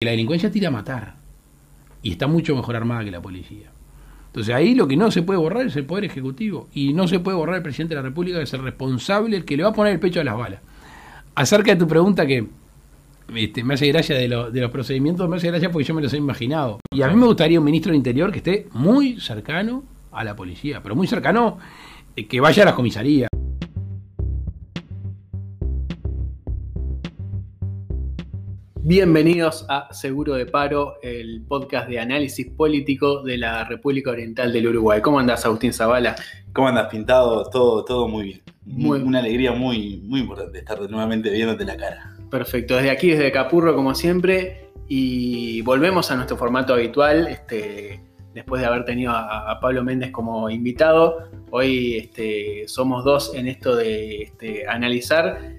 La delincuencia tira a matar y está mucho mejor armada que la policía. Entonces ahí lo que no se puede borrar es el Poder Ejecutivo y no se puede borrar el Presidente de la República, que es el responsable, el que le va a poner el pecho a las balas. Acerca de tu pregunta que este, me hace gracia de, los procedimientos, me hace gracia porque yo me los he imaginado. Y a mí me gustaría un ministro del Interior que esté muy cercano a la policía, pero muy cercano, eh, que vaya a la comisaría. Bienvenidos a Seguro de Paro, el podcast de análisis político de la República Oriental del Uruguay. ¿Cómo andás, Agustín Zavala? ¿Cómo andas, pintado? Todo, todo muy bien. Muy, Una alegría muy, muy importante estar nuevamente viéndote la cara. Perfecto, desde aquí, desde Capurro, como siempre, y volvemos a nuestro formato habitual. Este, después de haber tenido a, Pablo Méndez como invitado, hoy este, somos dos en esto de este, analizar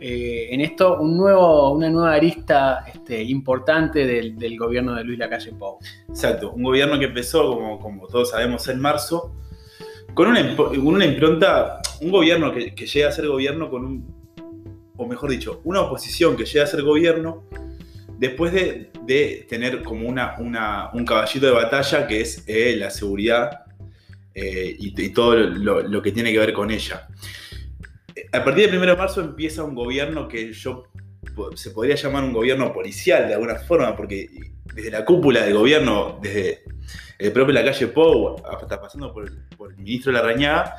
eh, en esto una nueva arista este, importante del, gobierno de Luis Lacalle Pou. Exacto, un gobierno que empezó, como, todos sabemos, en marzo, con una, una impronta, un gobierno que, llega a ser gobierno con un, o mejor dicho, una oposición que llega a ser gobierno después de, tener como una, un caballito de batalla que es eh, la seguridad eh, y, todo lo que tiene que ver con ella a partir del 1 de marzo empieza un gobierno que yo se podría llamar un gobierno policial de alguna forma, porque desde la cúpula del gobierno, desde el propio La Calle Pou, hasta pasando por, el ministro Larrañaga,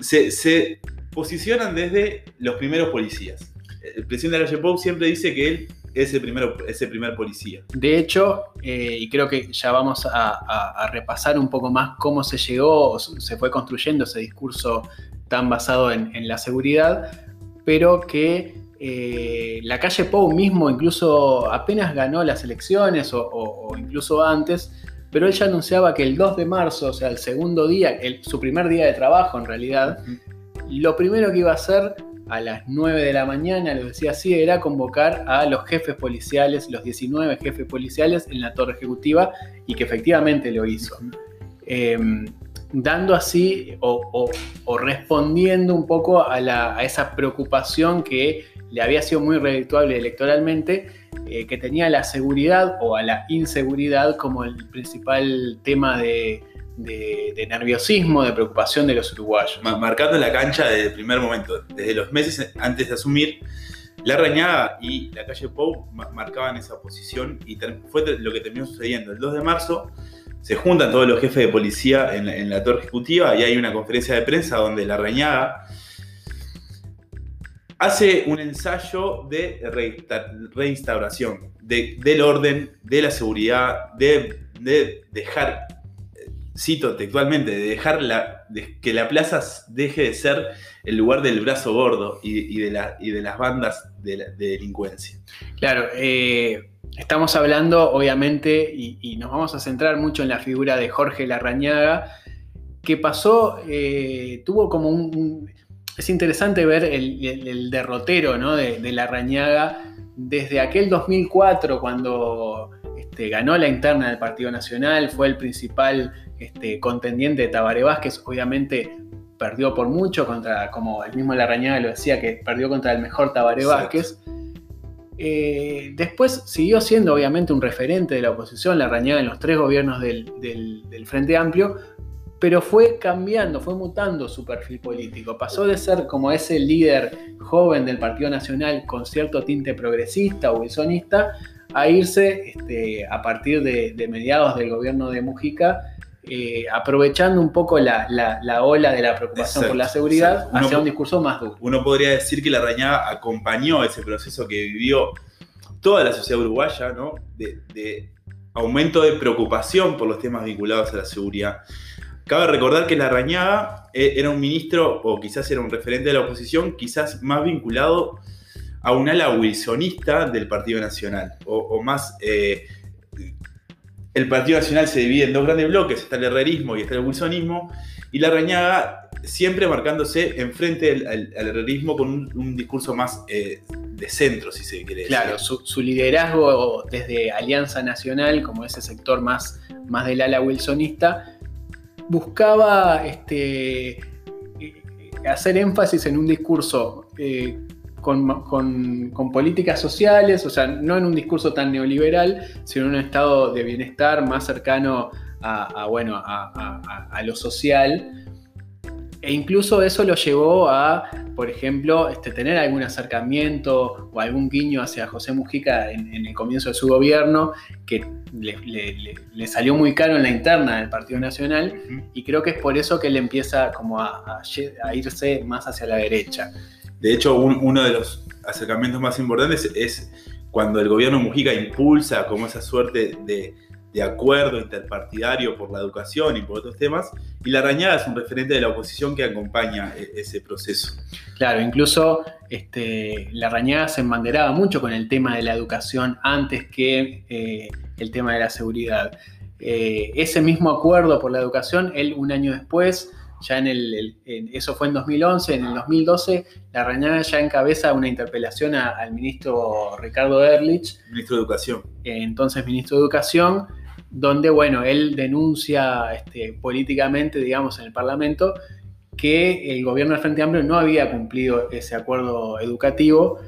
se, se posicionan desde los primeros policías. El presidente de La Calle Pou siempre dice que él es el, primero, primer policía. De hecho, eh, y creo que ya vamos a, repasar un poco más cómo se llegó, se fue construyendo ese discurso tan basado en, la seguridad, pero que eh, la calle Pou mismo incluso apenas ganó las elecciones o, incluso antes, pero él ya anunciaba que el 2 de marzo, o sea, el segundo día, su primer día de trabajo en realidad, lo primero que iba a hacer a las 9 de la mañana, lo decía así, era convocar a los jefes policiales, los 19 jefes policiales en la torre ejecutiva y que efectivamente lo hizo. Dando así o, respondiendo un poco a, esa preocupación que le había sido muy redituable electoralmente, eh, que tenía la seguridad o a la inseguridad como el principal tema de, nerviosismo, de preocupación de los uruguayos. Marcando la cancha desde el primer momento, desde los meses antes de asumir, la Rañada y la calle Pou marcaban esa posición y fue lo que terminó sucediendo. El 2 de marzo se juntan todos los jefes de policía en, la torre ejecutiva y hay una conferencia de prensa donde la reñada hace un ensayo de reinstauración del orden, de la seguridad, de, dejar, cito textualmente, de dejar que la plaza deje de ser el lugar del brazo gordo y, de, las bandas de, delincuencia. Claro, eh, Estamos hablando, obviamente, y, nos vamos a centrar mucho en la figura de Jorge Larrañaga, que pasó, eh, tuvo como un, Es interesante ver el, derrotero ¿no? de, de, Larrañaga desde aquel 2004, cuando este, ganó la interna del Partido Nacional, fue el principal este, contendiente de Tabaré Vázquez, obviamente perdió por mucho contra, como el mismo Larrañaga lo decía, que perdió contra el mejor Tabaré Vázquez. Eh, después siguió siendo obviamente un referente de la oposición, la rañada en los tres gobiernos del, Frente Amplio, pero fue cambiando, fue mutando su perfil político. Pasó de ser como ese líder joven del Partido Nacional con cierto tinte progresista o wilsonista a irse este, a partir de, de mediados del gobierno de Mujica eh, aprovechando un poco la, ola de la preocupación por la seguridad hacia un discurso más duro. Uno podría decir que la Rañada acompañó ese proceso que vivió toda la sociedad uruguaya, ¿no? De, aumento de preocupación por los temas vinculados a la seguridad. Cabe recordar que la Rañada eh, era un ministro, o quizás era un referente de la oposición, quizás más vinculado a un ala wilsonista del Partido Nacional, o, más eh, el Partido Nacional se divide en dos grandes bloques, está el herrerismo y está el wilsonismo, y la Reñaga siempre marcándose enfrente al, herrerismo con un, discurso más eh, de centro, si se quiere decir. Claro, su, liderazgo desde Alianza Nacional, como ese sector más, más del ala wilsonista, buscaba este, eh, hacer énfasis en un discurso eh, con, con- con políticas sociales, o sea, no en un discurso tan neoliberal, sino en un estado de bienestar más cercano a, a, bueno, a, a- a- lo social. E incluso eso lo llevó a, por ejemplo, este, tener algún acercamiento o algún guiño hacia José Mujica en, en el comienzo de su gobierno, que le, le- le- le salió muy caro en la interna del Partido Nacional, Ujú. y creo que es por eso que él empieza como a irse más hacia la derecha. De hecho, un- uno de los acercamientos más importantes es cuando el gobierno Mujica impulsa como esa suerte de, acuerdo interpartidario por la educación y por otros temas, y la Rañaga es un referente de la oposición que acompaña e- ese proceso. Claro, incluso este, la Rañaga se embanderaba mucho con el tema de la educación antes que eh, el tema de la seguridad. Eh, ese mismo acuerdo por la educación, él un año después, ya en el, el- en- eso fue en 2011, en el 2012, la Rañaga ya encabeza una interpelación a- al ministro Ricardo Ehrlich, Ministro de Educación. eh, entonces ministro de Educación, donde, bueno, él denuncia este, políticamente, digamos, en el Parlamento, que el gobierno del Frente Amplio no había cumplido ese acuerdo educativo.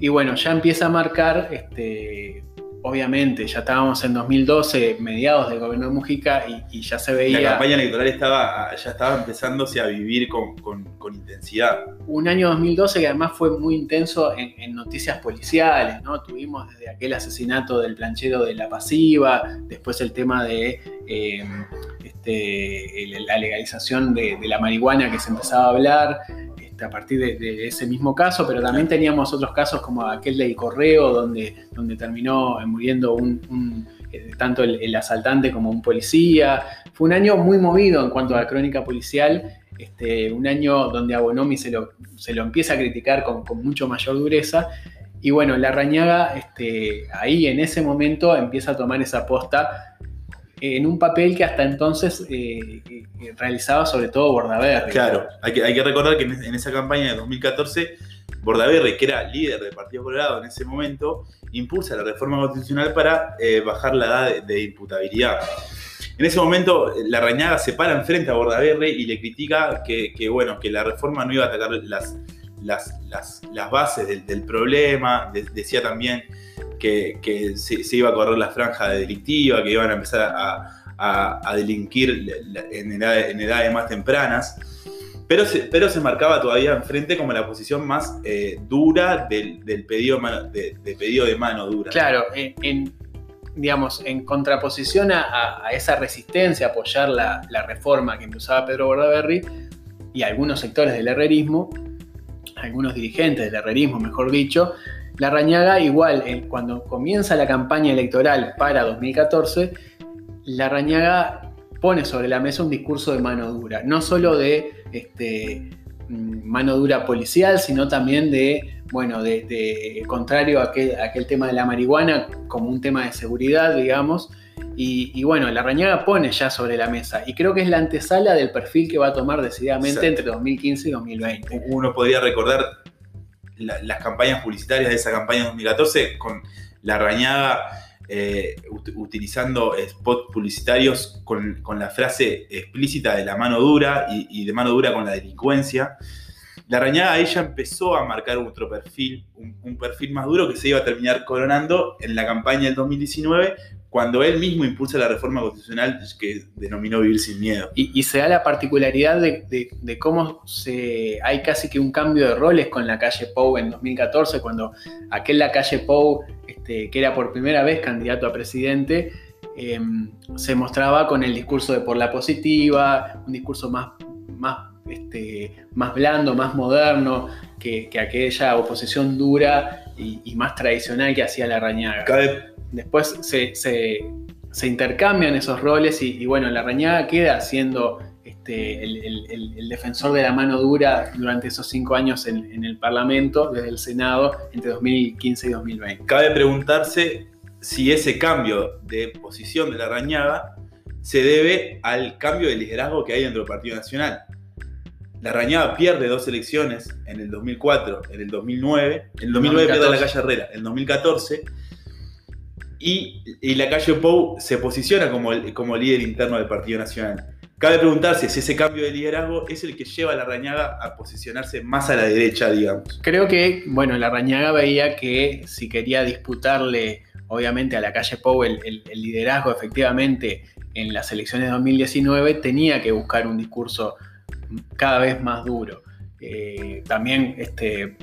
Y bueno, ya empieza a marcar, este, obviamente, ya estábamos en 2012, mediados del gobierno de Mujica, y, y ya se La veía campaña electoral estaba, ya estaba empezándose a vivir con, con- con intensidad. un año 2012 que además fue muy intenso en, en noticias policiales, ¿no? Tuvimos desde aquel asesinato del planchero de la pasiva, después el tema de eh, este, la legalización de, de la marihuana que se empezaba a hablar a partir de, de ese mismo caso, pero también teníamos otros casos como aquel del correo donde, donde terminó muriendo un, un, eh, tanto el, el asaltante como un policía. Fue un año muy movido en cuanto a la crónica policial este, un año donde a Bonomi se lo, se lo empieza a criticar con, con mucho mayor dureza. Y bueno, la Rañaga este, ahí en ese momento empieza a tomar esa posta en un papel que hasta entonces eh, eh, realizaba sobre todo Bordaberry. Claro, hay que, hay que recordar que en, esa campaña de 2014, Bordaberry, que era líder del Partido Colorado en ese momento, impulsa la reforma constitucional para eh, bajar la edad de, de imputabilidad. En ese momento, la Rañaga se para enfrente a Bordaberry y le critica que, que, bueno, que la reforma no iba a atacar las, las, las, bases del, problema. De- decía también que, se, iba a correr la franja delictiva, que iban a empezar a, a- delinquir en, edades, en edades más tempranas. Pero se, pero se marcaba todavía enfrente como la posición más eh, dura del, del pedido, de pedido de mano dura. Claro, en, en, digamos, en contraposición a- a esa resistencia a apoyar la, la reforma que impulsaba Pedro Bordaberry y algunos sectores del herrerismo, algunos dirigentes del herrerismo, mejor dicho, la Rañaga igual, eh, cuando comienza la campaña electoral para 2014, la Rañaga pone sobre la mesa un discurso de mano dura, no solo de este, mm, mano dura policial, sino también de, bueno, de, de- contrario a aquel, a aquel tema de la marihuana como un tema de seguridad, digamos. Y, y bueno, la Rañaga pone ya sobre la mesa. Y creo que es la antesala del perfil que va a tomar decididamente Exacto. entre 2015 y 2020. Uno podría recordar la- las campañas publicitarias de esa campaña de 2014 con la Rañaga eh, ut- utilizando spots publicitarios con, con la frase explícita de la mano dura y, y de mano dura con la delincuencia. La Rañaga ya empezó a marcar otro perfil, un, un perfil más duro que se iba a terminar coronando en la campaña del 2019 cuando él mismo impulsa la reforma constitucional que denominó Vivir sin Miedo. Y, y se da la particularidad de, de- de cómo se, hay casi que un cambio de roles con la calle Pou en 2014, cuando aquel la calle Pou, este, que era por primera vez candidato a presidente, eh, se mostraba con el discurso de por la positiva, un discurso más, más, este, más blando, más moderno, que, que aquella oposición dura y, y más tradicional que hacía la Rañaga. Cabe Después se, se- se intercambian esos roles y, y bueno, la Rañaga queda siendo este, el, el- el- el defensor de la mano dura durante esos cinco años en, en el Parlamento, desde el Senado, entre 2015 y 2020. Cabe preguntarse si ese cambio de posición de la Rañaga se debe al cambio de liderazgo que hay dentro del Partido Nacional. La Rañaga pierde dos elecciones en el 2004, en el 2009. En el 2009 pierde a la 2014. calle Herrera, en el 2014. Y, la calle Pou se posiciona como, el- como líder interno del Partido Nacional. Cabe preguntarse si ese cambio de liderazgo es el que lleva a la Rañaga a posicionarse más a la derecha, digamos. Creo que, bueno, la Rañaga veía que si quería disputarle, obviamente, a la calle Pou el liderazgo efectivamente en las elecciones de 2019, tenía que buscar un discurso cada vez más duro. Eh, también, este,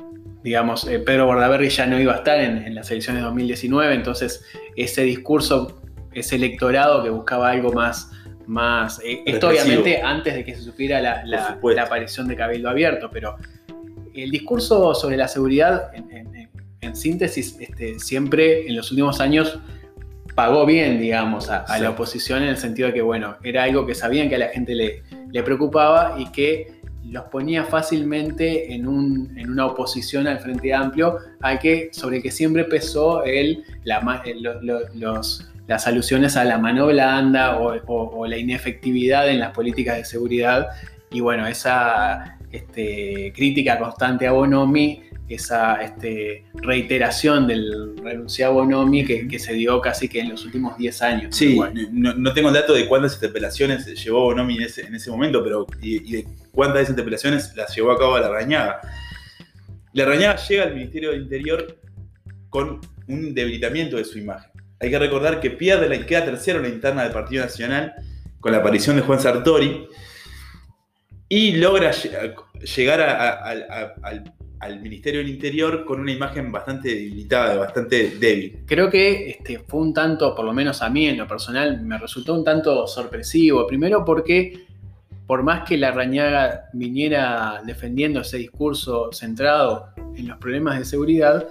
digamos, eh, Pedro Bordaberry ya no iba a estar en, en las elecciones de 2019, entonces ese discurso, ese electorado que buscaba algo más, más eh, esto Represivo. obviamente antes de que se supiera la, aparición de Cabildo Abierto, pero el discurso sobre la seguridad, en, en- en- en síntesis, este, siempre en los últimos años pagó bien, digamos, a, a Sí. la oposición en el sentido de que, bueno, era algo que sabían que a la gente le, le preocupaba y que los ponía fácilmente en, un- en una oposición al Frente Amplio, al que, sobre el que siempre pesó el, lo- los, las alusiones a la mano blanda o la inefectividad en las políticas de seguridad. Y bueno, esa este, crítica constante a Bonomi, esa este, reiteración del renunciado a Bonomi que, que se dio casi que en los últimos 10 años. Sí, no, no tengo el dato de cuántas interpelaciones llevó Bonomi en ese, en ese momento, pero y, y de cuántas de esas interpelaciones las llevó a cabo la Rañaga. La Rañaga llega al Ministerio del Interior con un debilitamiento de su imagen. Hay que recordar que pierde la queda tercero en la interna del Partido Nacional con la aparición de Juan Sartori y logra lle- llegar a- a- al- a- al, al Ministerio del Interior con una imagen bastante debilitada, bastante débil. Creo que este, fue un tanto, por lo menos a mí en lo personal, me resultó un tanto sorpresivo. Primero porque, por más que la Rañaga viniera defendiendo ese discurso centrado en los problemas de seguridad,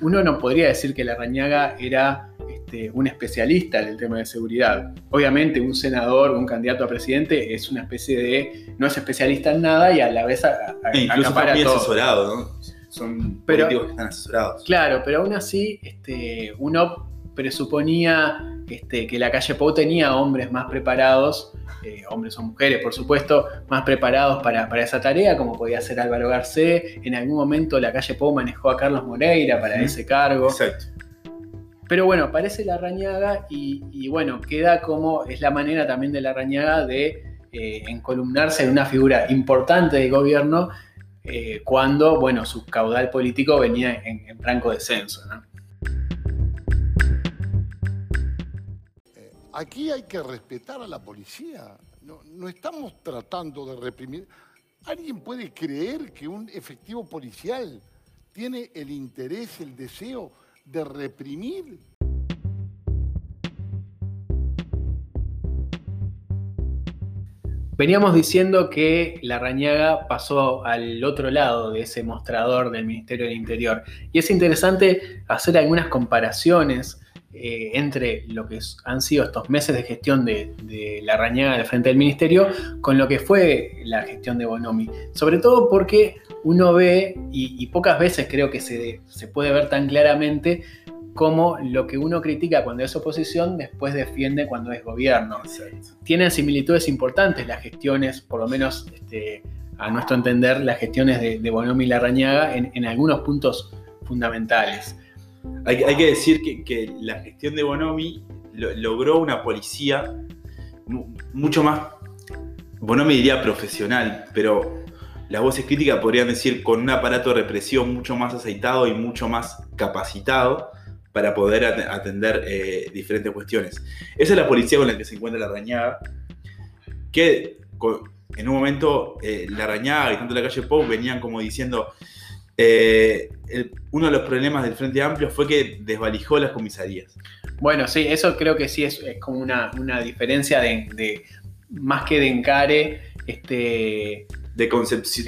uno no podría decir que la Rañaga era este, un especialista en el tema de seguridad. Obviamente, un senador, un candidato a presidente es una especie de. no es especialista en nada y a la vez a- a- E incluso acapara todo. asesorados, ¿no? Son Pero- políticos que están asesorados. Claro, pero aún así este, uno presuponía este, que la calle Pou tenía hombres más preparados, eh, hombres o mujeres por supuesto, más preparados para, para esa tarea, como podía ser Álvaro Garcé. En algún momento la calle Pou manejó a Carlos Moreira para ese cargo. Exacto. Pero bueno, aparece la Rañaga y, bueno, queda como es la manera también de la Rañaga de eh, encolumnarse en una figura importante del gobierno eh, cuando, bueno, su caudal político venía en, en franco descenso. ¿no? Aquí hay que respetar a la policía. No estamos tratando de reprimir. ¿Alguien puede creer que un efectivo policial tiene el interés, el deseo de reprimir? Veníamos diciendo que la Rañaga pasó al otro lado de ese mostrador del Ministerio del Interior. Y es interesante hacer algunas comparaciones eh, entre lo que han sido estos meses de gestión de, de la Rañaga al frente del Ministerio con lo que fue la gestión de Bonomi. Sobre todo porque uno ve, y, y pocas veces creo que se, se puede ver tan claramente, cómo lo que uno critica cuando es oposición después defiende cuando es gobierno Exacto. tienen similitudes importantes las gestiones, por lo menos este, a nuestro entender, las gestiones de, de Bonomi y Larrañaga en, en algunos puntos fundamentales. Hay, que- hay que decir que, que la gestión de Bonomi lo- logró una policía mu- mucho más, Bonomi diría profesional, pero las voces críticas podrían decir con un aparato de represión mucho más aceitado y mucho más capacitado para poder at- atender eh, diferentes cuestiones. Esa es la policía con la que se encuentra la Rañaga, que en un momento eh, la Rañaga y tanto la calle Pau venían como diciendo, eh, uno de los problemas del Frente Amplio fue que desvalijó las comisarías. Bueno, sí, eso creo que sí es, como una, una diferencia de- más que de encare, este,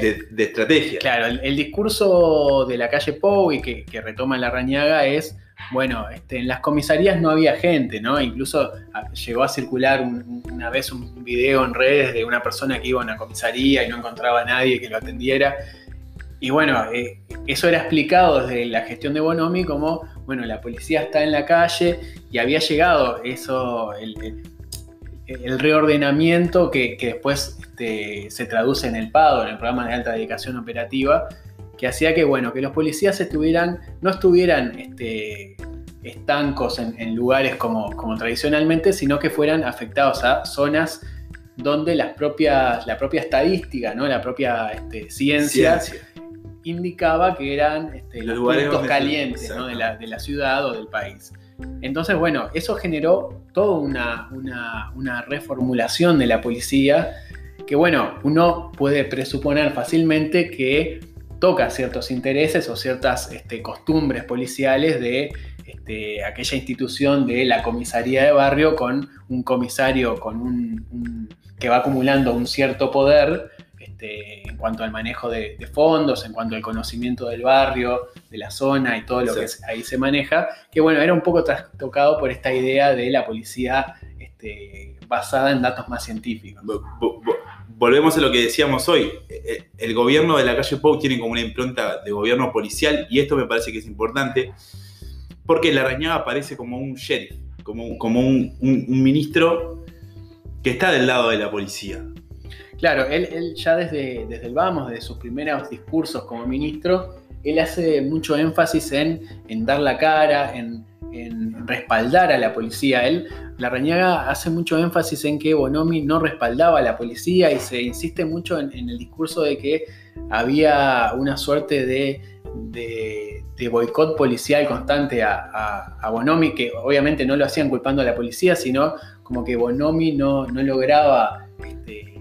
De, de, de estrategia. Claro, el, discurso de la calle Pou y que, retoma la Rañaga es, bueno, este, en las comisarías no había gente, ¿no? Incluso a- llegó a circular un- una vez un video en redes de una persona que iba a una comisaría y no encontraba a nadie que lo atendiera. Y bueno, eh, eso era explicado desde la gestión de Bonomi como, bueno, la policía está en la calle y había llegado eso, el- el reordenamiento que, que después este, se traduce en el PADO, en el programa de alta dedicación operativa, que hacía que, bueno, que los policías estuvieran, no estuvieran este, estancos en, en lugares como, como tradicionalmente, sino que fueran afectados a zonas donde las propias, la propia estadística, ¿no? la propia este, ciencia, Ciencia. indicaba que eran este, Los los lugares puntos calientes ¿no? de, la, de la ciudad o del país. Entonces, bueno, eso generó toda una, una- reformulación de la policía que, bueno, uno puede presuponer fácilmente que toca ciertos intereses o ciertas este, costumbres policiales de este, aquella institución de la comisaría de barrio con un comisario con un- que va acumulando un cierto poder este, en cuanto al manejo de, de fondos, en cuanto al conocimiento del barrio, de la zona y todo lo que ahí se maneja, que bueno, era un poco trastocado por esta idea de la policía este, basada en datos más científicos. Vo- vo- vo- Volvemos a lo que decíamos hoy. Eh, El gobierno de la calle Pou tiene como una impronta de gobierno policial y esto me parece que es importante porque la Rañaga aparece como un sheriff, como, un- como un, un- un ministro que está del lado de la policía. Claro, él, él ya desde, desde el vamos, desde sus primeros discursos como ministro, él hace mucho énfasis en, en dar la cara, en, en respaldar a la policía. Él, la Rañaga hace mucho énfasis en que Bonomi no respaldaba a la policía y se insiste mucho en, el discurso de que había una suerte de, de, boicot policial constante a, a- a Bonomi, que obviamente no lo hacían culpando a la policía, sino como que Bonomi no, no lograba este,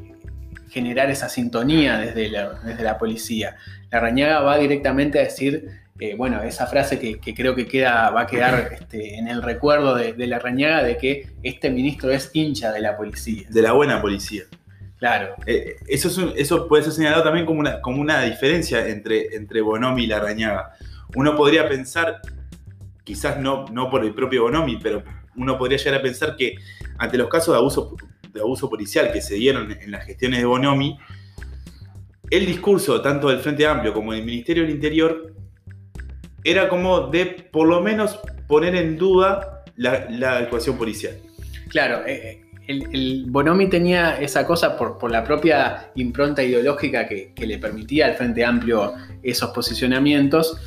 generar esa sintonía desde la, desde la policía. La Rañaga va directamente a decir, eh, bueno, esa frase que, que creo que queda, va a quedar este, en el recuerdo de, de la Rañaga de que este ministro es hincha de la policía. De la buena policía. Claro, Eh, eso, es un- eso puede ser señalado también como una, como una diferencia entre, entre Bonomi y la Rañaga. Uno podría pensar, quizás no, no por el propio Bonomi, pero uno podría llegar a pensar que ante los casos de abuso, de abuso policial que se dieron en las gestiones de Bonomi, el discurso tanto del Frente Amplio como del Ministerio del Interior era como de por lo menos poner en duda la, la actuación policial. claro. eh, el, el Bonomi tenía esa cosa por, por la propia impronta ideológica que, que le permitía al Frente Amplio esos posicionamientos.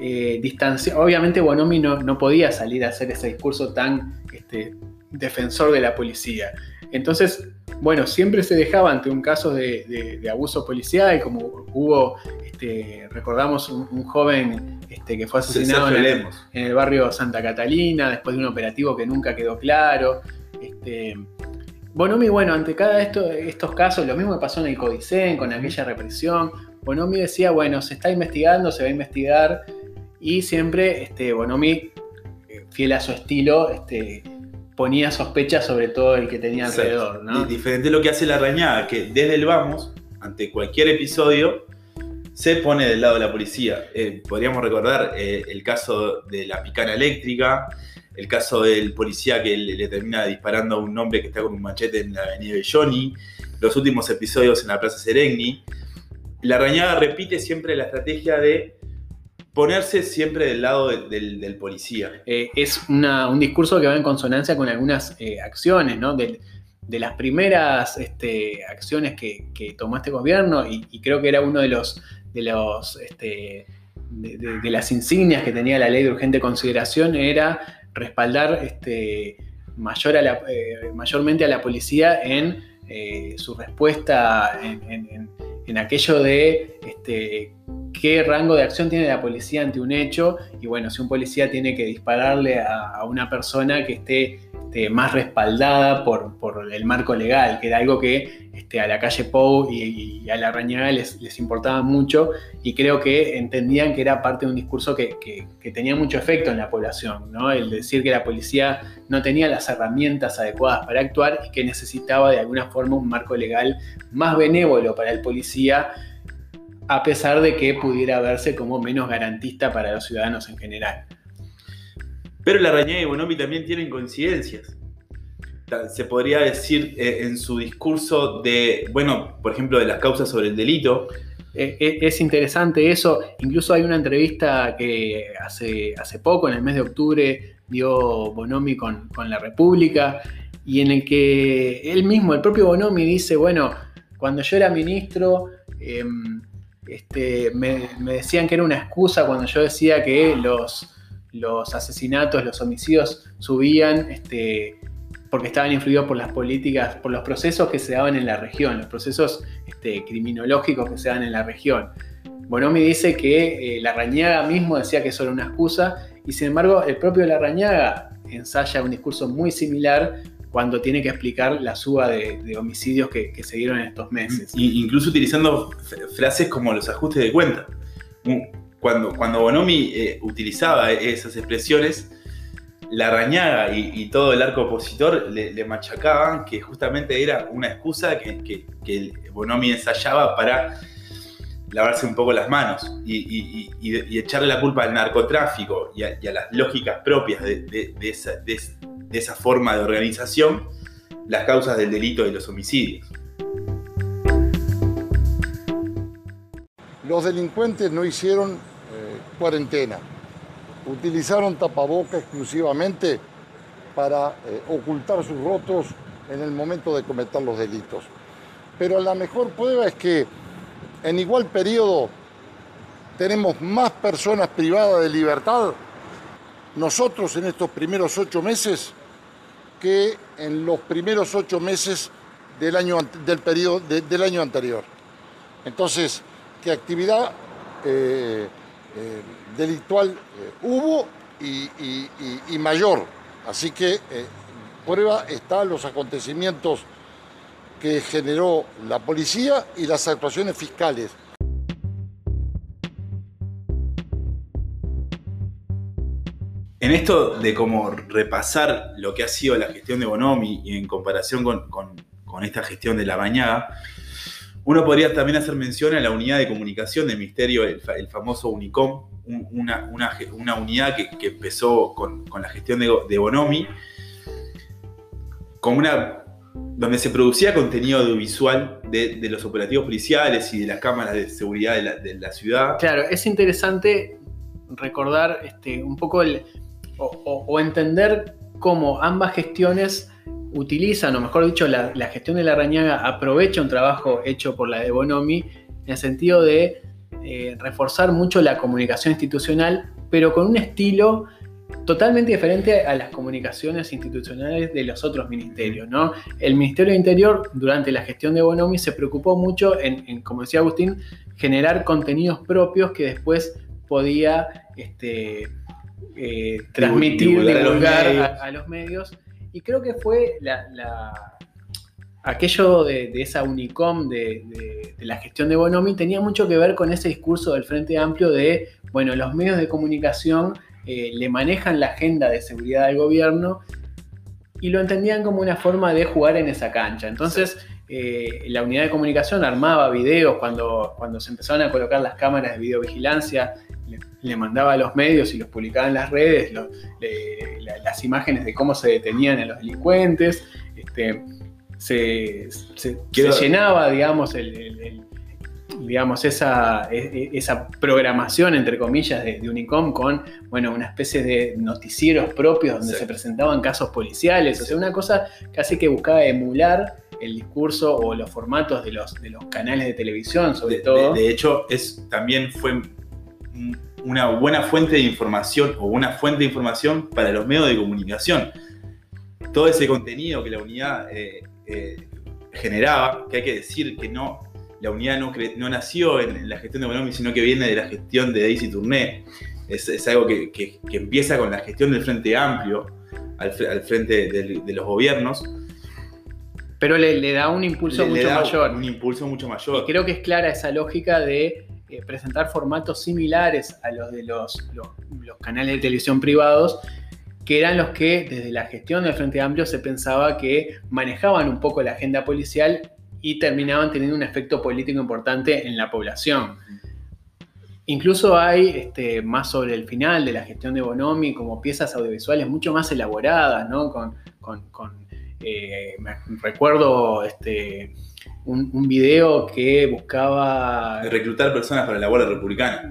eh, distancia- Obviamente Bonomi no, no podía salir a hacer ese discurso tan este, defensor de la policía. Entonces, bueno, siempre se dejaba ante un caso de, de- de abuso policial, como hubo, este, recordamos, un, un joven este, que fue asesinado el, en el barrio Santa Catalina, después de un operativo que nunca quedó claro. Este, Bonomi, bueno, ante cada esto, estos casos, lo mismo que pasó en el Codicen, con aquella represión, Bonomi decía, bueno, se está investigando, se va a investigar, y siempre este, Bonomi, eh, fiel a su estilo, este, ponía sospechas sobre todo el que tenía alrededor, ¿no? Di- Diferente a lo que hace la Rañaga, que desde el vamos, ante cualquier episodio, se pone del lado de la policía. Eh, podríamos recordar eh, el caso de la picana eléctrica, el caso del policía que le, le termina disparando a un hombre que está con un machete en la avenida de Johnny, los últimos episodios en la Plaza Serengni. La Rañaga repite siempre la estrategia de ponerse siempre del lado de- del, policía. eh, es un discurso que va en consonancia con algunas eh, acciones, ¿no? De, las primeras este, acciones que, tomó este gobierno, y, creo que era uno de los, de los este, de, las insignias que tenía la ley de urgente consideración, era respaldar este, mayor a eh, mayormente a la policía en su respuesta en- en aquello de este, qué rango de acción tiene la policía ante un hecho. Y bueno, si un policía tiene que dispararle a, una persona que esté este, más respaldada por, por el marco legal, que era algo que este, a la calle Pou y, a la Rañaga les, les importaba mucho y creo que entendían que era parte de un discurso que tenía mucho efecto en la población, ¿no? el decir que la policía no tenía las herramientas adecuadas para actuar y que necesitaba de alguna forma un marco legal más benévolo para el policía a pesar de que pudiera verse como menos garantista para los ciudadanos en general. Pero la Rañaga y Bonomi también tienen coincidencias. Se podría decir eh, en su discurso de, bueno, por ejemplo, de las causas sobre el delito, Eh, eh, es interesante eso, incluso hay una entrevista que hace, hace poco, en el mes de octubre, dio Bonomi con, con La República, y en el que él mismo, el propio Bonomi, dice, bueno, cuando yo era ministro, em, este, me, me decían que era una excusa cuando yo decía que los, los asesinatos, los homicidios subían este, porque estaban influidos por las políticas, por los procesos que se daban en la región, los procesos este, criminológicos que se dan en la región. Bonomi dice que eh, la Rañaga mismo decía que eso era una excusa y sin embargo el propio Larrañaga ensaya un discurso muy similar cuando tiene que explicar la suba de, homicidios que, se dieron en estos meses. incluso utilizando frases como los ajustes de cuenta. Cuando, cuando Bonomi eh, utilizaba esas expresiones, la Rañaga y, todo el arco opositor le, machacaban que justamente era una excusa que, que, Bonomi ensayaba para lavarse un poco las manos y, echarle la culpa al narcotráfico y a, las lógicas propias de, esa, forma de organización las causas del delito de los homicidios. Los delincuentes no hicieron eh, cuarentena, utilizaron tapaboca exclusivamente para eh, ocultar sus rotos en el momento de cometer los delitos. Pero la mejor prueba es que en igual periodo tenemos más personas privadas de libertad nosotros en estos primeros ocho meses que en los primeros ocho meses del año, del periodo, del año anterior. Entonces, ¿qué actividad eh, eh, delictual eh, hubo y, mayor? Así que prueba están los acontecimientos que generó la policía y las actuaciones fiscales. En esto de cómo repasar lo que ha sido la gestión de Bonomi y en comparación con, esta gestión de la bañada, uno podría también hacer mención a la unidad de comunicación del Ministerio, el, famoso UNICOM, una, unidad que, empezó con, la gestión de, Bonomi, una donde se producía contenido audiovisual de, los operativos policiales y de las cámaras de seguridad de la, ciudad. Claro, es interesante recordar este, un poco o, entender cómo ambas gestiones utilizan, o mejor dicho, la, gestión de la Rañaga aprovecha un trabajo hecho por la de Bonomi en el sentido de eh, reforzar mucho la comunicación institucional, pero con un estilo totalmente diferente a las comunicaciones institucionales de los otros ministerios. ¿no? El Ministerio de Interior, durante la gestión de Bonomi, se preocupó mucho en, como decía Agustín, generar contenidos propios que después podía este, eh, transmitir, divulgar, a, los medios. Y creo que fue aquello de, esa Unicom de, de, la gestión de Bonomi tenía mucho que ver con ese discurso del Frente Amplio de, bueno, los medios de comunicación eh, le manejan la agenda de seguridad del gobierno y lo entendían como una forma de jugar en esa cancha. Entonces, eh, la unidad de comunicación armaba videos cuando, cuando se empezaron a colocar las cámaras de videovigilancia, le, mandaba a los medios y los publicaba en las redes las imágenes de cómo se detenían a los delincuentes. Este, se, llenaba, digamos, el digamos, esa, e, e, esa programación, entre comillas, de, Unicom con, bueno, una especie de noticieros propios donde se presentaban casos policiales, o sea, una cosa casi que buscaba emular el discurso o los formatos de los, de los canales de televisión, sobre todo. De, hecho, es, también fue una buena fuente de información o una fuente de información para los medios de comunicación. Todo ese contenido que la unidad eh, eh, generaba, que hay que decir que no, la unidad no, no nació en, la gestión de Bonomi, sino que viene de la gestión de Daisy Tourné. Es, algo que, empieza con la gestión del Frente Amplio, al, frente de, los gobiernos. Pero le, da un impulso mucho mayor. Un impulso mucho mayor. Y creo que es clara esa lógica de eh, presentar formatos similares a los de los, canales de televisión privados, que eran los que desde la gestión del Frente Amplio se pensaba que manejaban un poco la agenda policial y terminaban teniendo un efecto político importante en la población. Incluso hay este, más sobre el final de la gestión de Bonomi, como piezas audiovisuales mucho más elaboradas, ¿no? Con, eh, recuerdo este, un, video que buscaba... reclutar personas para la Guardia Republicana.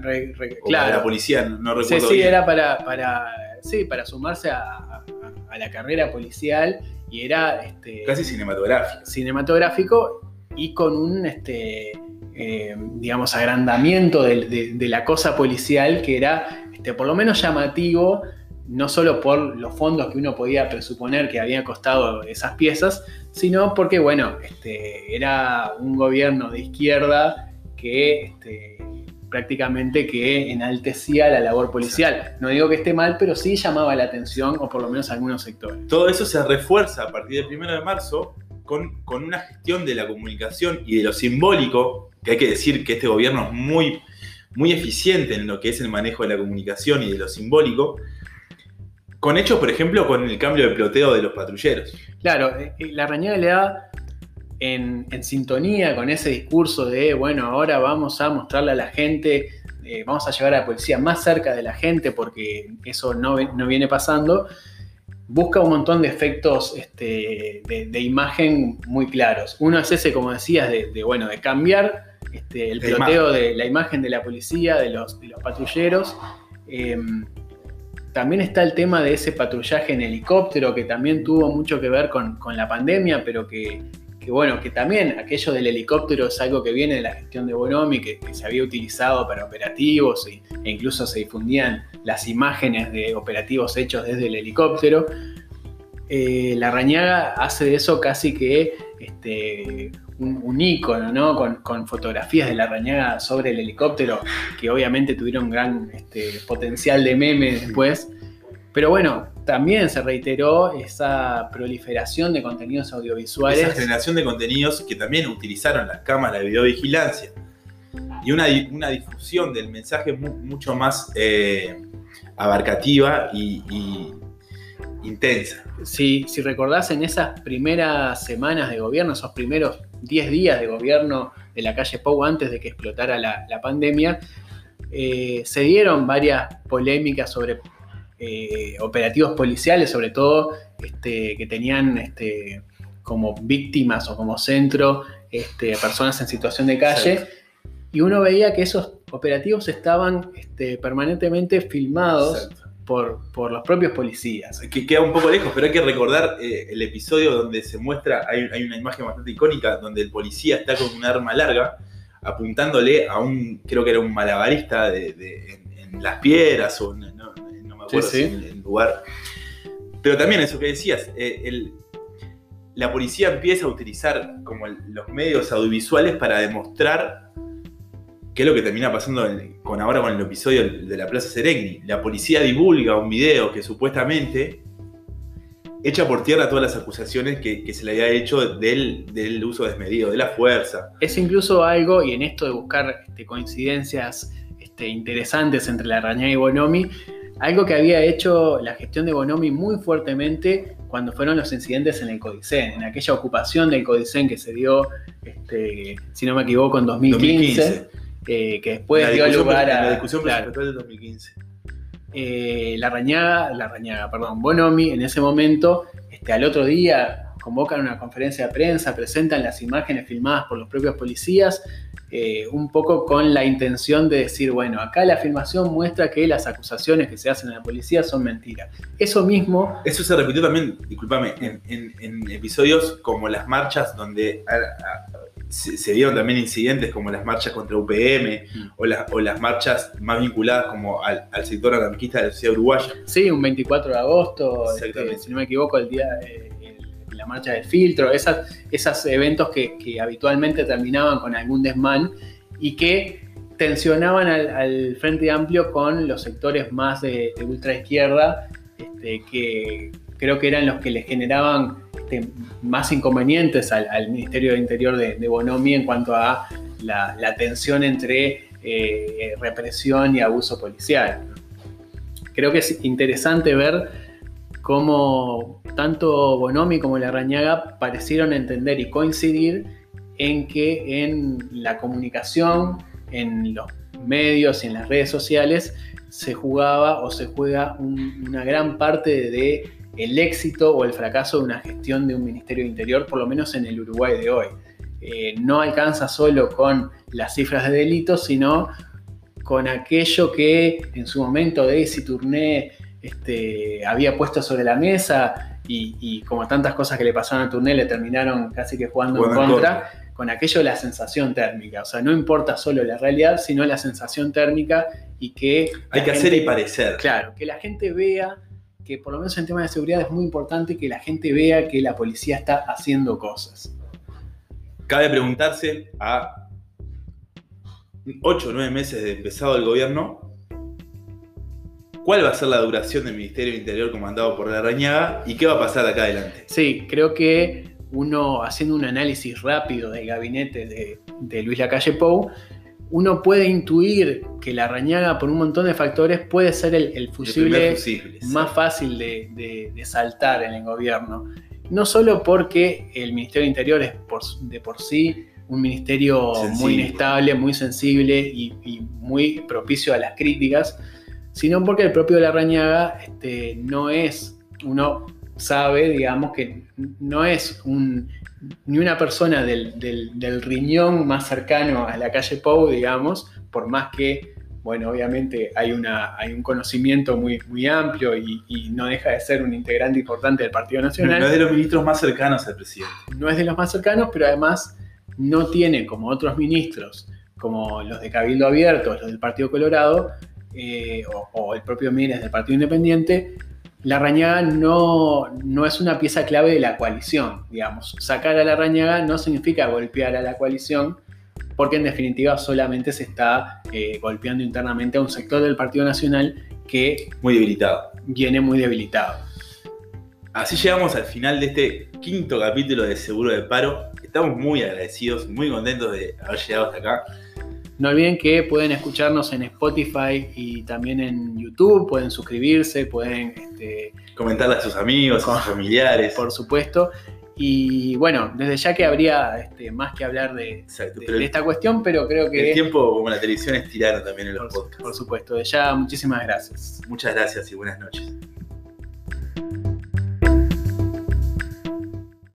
claro. la policía, no recuerdo Sí, sí, era para, para, sí, para sumarse a, a la carrera policial y era... Este, Casi cinematográfico. Cinematográfico y con un, este, eh, digamos, agrandamiento de, la cosa policial que era, este, por lo menos llamativo, no solo por los fondos que uno podía presuponer que había costado esas piezas, sino porque, bueno, este, era un gobierno de izquierda que este, prácticamente que enaltecía la labor policial. No digo que esté mal, pero sí llamaba la atención, o por lo menos algunos sectores. Todo eso se refuerza a partir del 1 de marzo con, con una gestión de la comunicación y de lo simbólico, que hay que decir que este gobierno es muy, muy eficiente en lo que es el manejo de la comunicación y de lo simbólico, con hechos, por ejemplo, con el cambio de ploteo de los patrulleros. Claro, eh, eh, la Rañaga le da en, en sintonía con ese discurso de, bueno, ahora vamos a mostrarle a la gente, eh, vamos a llevar a la policía más cerca de la gente porque eso no, no viene pasando, busca un montón de efectos este, de, de imagen muy claros. Uno es ese, como decías, de, de, bueno, de cambiar este, el ploteo de la imagen de la policía, de los, de los patrulleros. Em, también está el tema de ese patrullaje en helicóptero que también tuvo mucho que ver con, con la pandemia, pero que, que, bueno, que también aquello del helicóptero es algo que viene de la gestión de Bonomi, que, que se había utilizado para operativos y- e incluso se difundían las imágenes de operativos hechos desde el helicóptero. Eh, la Rañaga hace de eso casi que este, un, un ícono, ¿no? Con, con fotografías de la Rañaga sobre el helicóptero, que obviamente tuvieron gran este, potencial de meme después. Pero bueno, también se reiteró esa proliferación de contenidos audiovisuales. Esa generación de contenidos que también utilizaron las cámaras de videovigilancia y una, di- una difusión del mensaje mu- mucho más eh, abarcativa y, y intensa. Si, si recordás en esas primeras semanas de gobierno, esos primeros 10 días de gobierno de la calle Pou antes de que explotara la, la pandemia, eh, se dieron varias polémicas sobre eh, operativos policiales, sobre todo este, que tenían este, como víctimas o como centro este, personas en situación de calle. Y uno veía que esos operativos estaban este, permanentemente filmados Exacto. Por, por los propios policías. Que queda un poco lejos, pero hay que recordar eh, el episodio donde se muestra, hay, hay una imagen bastante icónica, donde el policía está con un arma larga apuntándole a un, creo que era un malabarista de, de- en, en las piedras o no, no me acuerdo Sí, sí. si en el lugar. Pero también eso que decías, eh, el- la policía empieza a utilizar como el- los medios audiovisuales para demostrar qué es lo que termina pasando en- con ahora con el episodio de la Plaza Seregni. La policía divulga un video que supuestamente echa por tierra todas las acusaciones que, que se le había hecho del, del uso desmedido, de la fuerza. Es incluso algo, y en esto de buscar este, coincidencias este, interesantes entre la Rañaga y Bonomi, algo que había hecho la gestión de Bonomi muy fuertemente cuando fueron los incidentes en el Codicen, en aquella ocupación del Codicen que se dio, este, si no me equivoco, en 2015, 2015. Eh, que después dio lugar a... la discusión claro, del 2015. eh, la Rañaga, la Rañaga, perdón, Bonomi en ese momento, este, al otro día convocan una conferencia de prensa, presentan las imágenes filmadas por los propios policías, eh, un poco con la intención de decir, bueno, acá la filmación muestra que las acusaciones que se hacen a la policía son mentiras. Eso mismo, Eso se repitió también, discúlpame, en, en- en episodios como las marchas donde a- a- se, se dieron también incidentes como las marchas contra UPM Mm. o, las- o las marchas más vinculadas como al, al sector anarquista de la sociedad uruguaya. sí, un 24 de agosto, este, si no me equivoco, el día... el- la marcha del filtro, esas, esos eventos que, que habitualmente terminaban con algún desmán y que tensionaban al, al Frente Amplio con los sectores más de, de ultraizquierda, este, que creo que eran los que le generaban este, más inconvenientes al, Ministerio de Interior de, Bonomi en cuanto a la, tensión entre eh, represión y abuso policial. Creo que es interesante ver cómo tanto Bonomi como la Rañaga parecieron entender y coincidir en que en la comunicación, en los medios y en las redes sociales se jugaba o se juega un- una gran parte de el éxito o el fracaso de una gestión de un Ministerio de Interior, por lo menos en el Uruguay de hoy. Eh, no alcanza solo con las cifras de delitos, sino con aquello que en su momento Daisy Tourné este, había puesto sobre la mesa y, y como tantas cosas que le pasaron a Tourné le terminaron casi que jugando en contra, con aquello de la sensación térmica. O sea, no importa solo la realidad, sino la sensación térmica y que... Hay que hacer y parecer. Claro, que la gente vea que por lo menos en temas de seguridad es muy importante que la gente vea que la policía está haciendo cosas. Cabe preguntarse a 8 o 9 meses de empezado el gobierno, ¿cuál va a ser la duración del Ministerio del Interior comandado por la Rañaga y qué va a pasar acá adelante? Sí, creo que uno haciendo un análisis rápido del gabinete de, de Luis Lacalle Pou, uno puede intuir que la Rañaga, por un montón de factores, puede ser el, el fusible, El más fácil de, de- de saltar en el gobierno. No solo porque el Ministerio de Interior es por- de por sí un ministerio muy inestable, muy sensible y, y muy propicio a las críticas, sino porque el propio Larrañaga este, no es, uno sabe, digamos, que no es un, ni una persona del, del- del riñón más cercano a la calle Pou, digamos, por más que, bueno, obviamente hay, una, hay un conocimiento muy, muy amplio y, y no deja de ser un integrante importante del Partido No Nacional es de los ministros más cercanos al presidente. no es de los más cercanos, pero además no tiene, como otros ministros, como los de Cabildo Abierto, los del Partido Colorado, eh, o, o el propio Mieres del Partido Independiente, la Rañaga no, no es una pieza clave de la coalición, digamos. Sacar a la Rañaga no significa golpear a la coalición, porque en definitiva solamente se está eh, golpeando internamente a un sector del Partido Nacional que Muy debilitado. viene muy debilitado. Así llegamos al final de este quinto capítulo de Seguro de Paro. Estamos muy agradecidos, muy contentos de haber llegado hasta acá. No olviden que pueden escucharnos en Spotify y también en YouTube, pueden suscribirse, pueden, este, Comentarle a sus amigos, a sus familiares. por supuesto. Y bueno, desde ya que habría este, más que hablar de, Exacto, de- pero de esta cuestión, pero creo el que, tiempo como la televisión es tirano también en los por, podcasts. por supuesto, de ya muchísimas gracias. Muchas gracias y buenas noches.